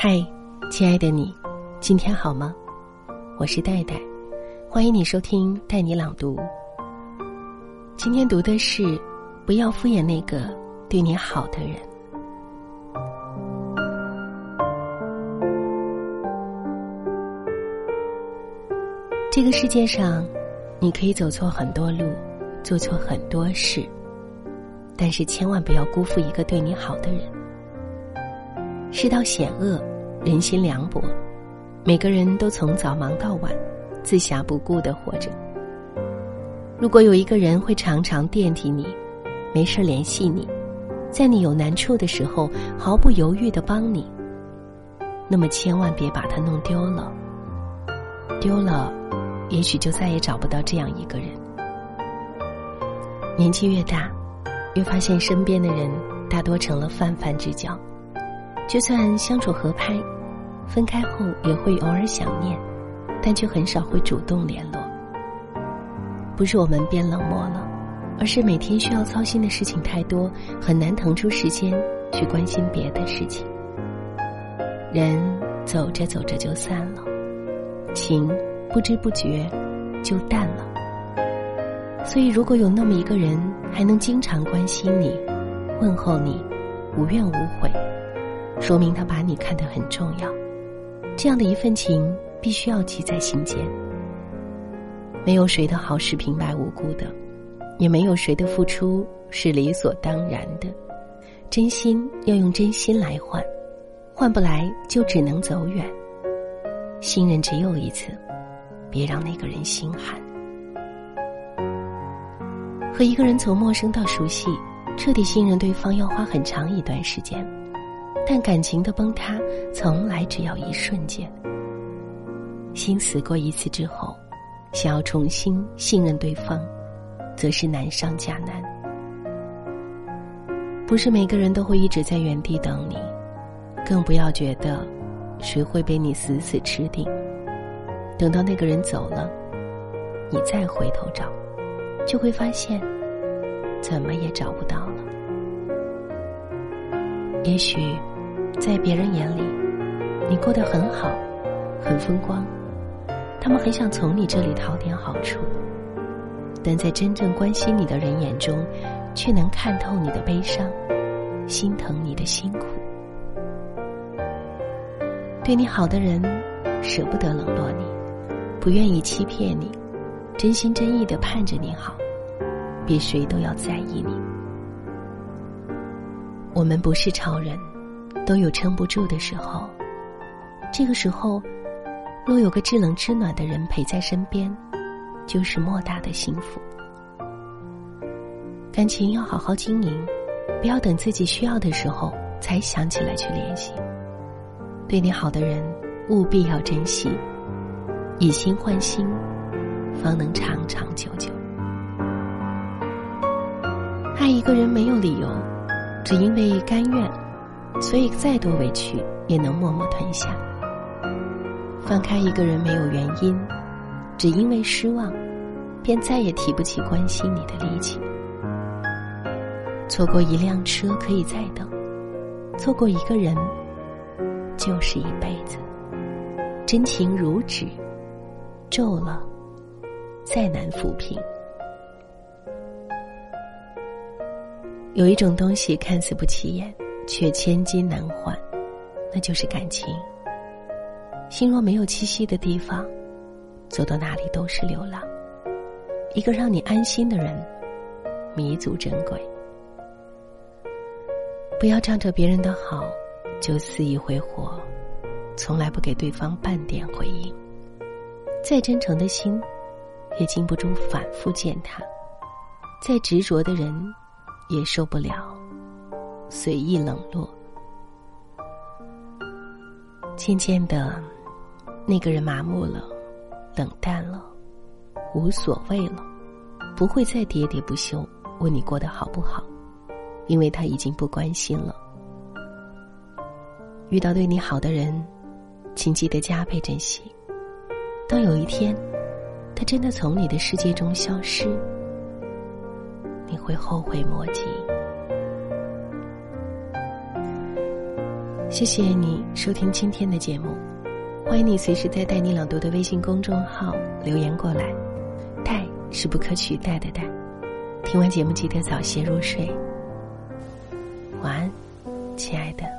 嗨，亲爱的你，今天好吗？我是戴戴，欢迎你收听带你朗读。今天读的是：不要敷衍那个对你好的人。这个世界上，你可以走错很多路，做错很多事，但是千万不要辜负一个对你好的人。世道险恶，人心凉薄，每个人都从早忙到晚，自暇不顾的活着。如果有一个人会常常惦记你，没事联系你，在你有难处的时候毫不犹豫的帮你，那么千万别把他弄丢了。丢了，也许就再也找不到这样一个人。年纪越大，越发现身边的人大多成了泛泛之交。就算相处合拍，分开后也会偶尔想念，但却很少会主动联络。不是我们变冷漠了，而是每天需要操心的事情太多，很难腾出时间去关心别的事情。人走着走着就散了，情不知不觉就淡了。所以，如果有那么一个人还能经常关心你、问候你，无怨无悔。说明他把你看得很重要，这样的一份情必须要记在心间。没有谁的好是平白无故的，也没有谁的付出是理所当然的。真心要用真心来换，换不来就只能走远。信任只有一次，别让那个人心寒。和一个人从陌生到熟悉，彻底信任对方要花很长一段时间。但感情的崩塌，从来只要一瞬间。心死过一次之后，想要重新信任对方，则是难上加难。不是每个人都会一直在原地等你，更不要觉得谁会被你死死吃定。等到那个人走了，你再回头找，就会发现，怎么也找不到了。也许。在别人眼里，你过得很好，很风光，他们很想从你这里讨点好处，但在真正关心你的人眼中，却能看透你的悲伤，心疼你的辛苦。对你好的人，舍不得冷落你，不愿意欺骗你，真心真意的盼着你好，比谁都要在意你。我们不是超人。都有撑不住的时候，这个时候，若有个知冷知暖的人陪在身边，就是莫大的幸福。感情要好好经营，不要等自己需要的时候才想起来去联系。对你好的人，务必要珍惜，以心换心，方能长长久久。爱一个人没有理由，只因为甘愿。所以，再多委屈也能默默吞下。放开一个人没有原因，只因为失望，便再也提不起关心你的力气。错过一辆车可以再等，错过一个人就是一辈子。真情如纸，皱了再难抚平。有一种东西看似不起眼。却千金难换，那就是感情。心若没有栖息的地方，走到哪里都是流浪。一个让你安心的人，弥足珍贵。不要仗着别人的好就肆意挥霍，从来不给对方半点回应。再真诚的心，也经不住反复践踏；再执着的人，也受不了。随意冷落，渐渐的，那个人麻木了，冷淡了，无所谓了，不会再喋喋不休问你过得好不好，因为他已经不关心了。遇到对你好的人，请记得加倍珍惜。当有一天，他真的从你的世界中消失，你会后悔莫及。谢谢你收听今天的节目，欢迎你随时在带你朗读的微信公众号留言过来。带是不可取代的带。听完节目记得早些入睡，晚安，亲爱的。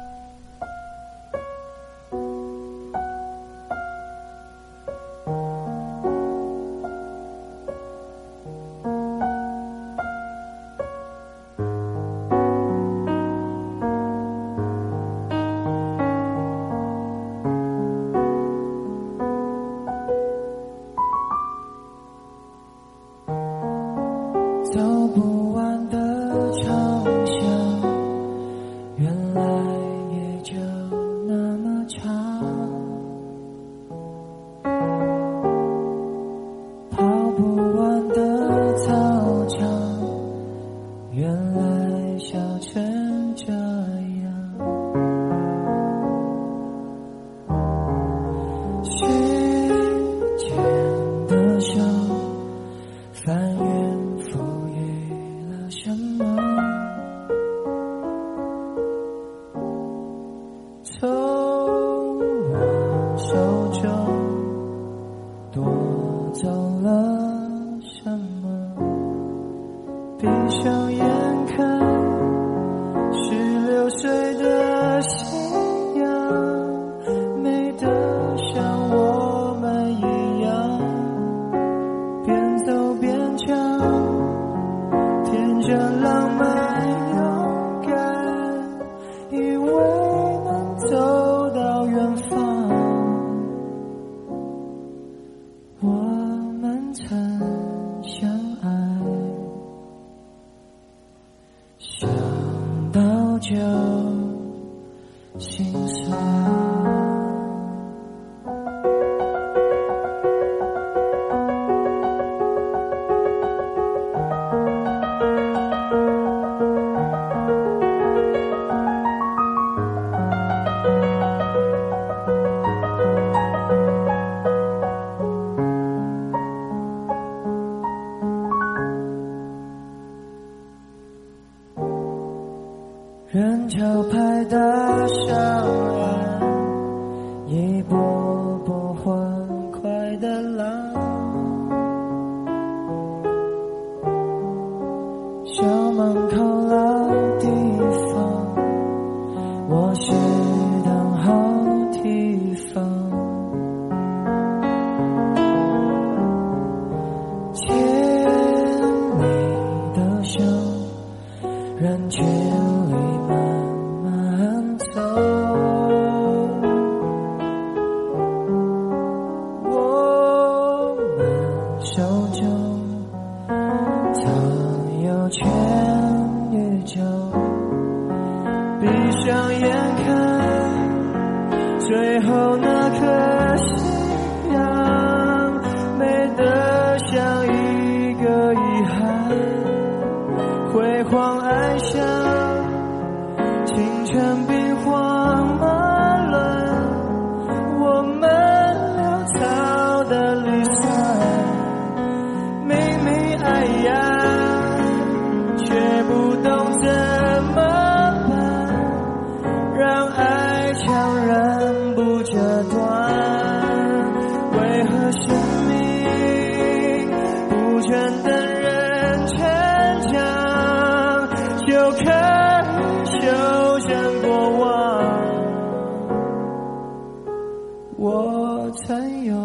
人光爱上青春兵荒马乱，我们潦草的离散，明明爱呀，却不懂怎么办，让爱强忍。不折断我曾有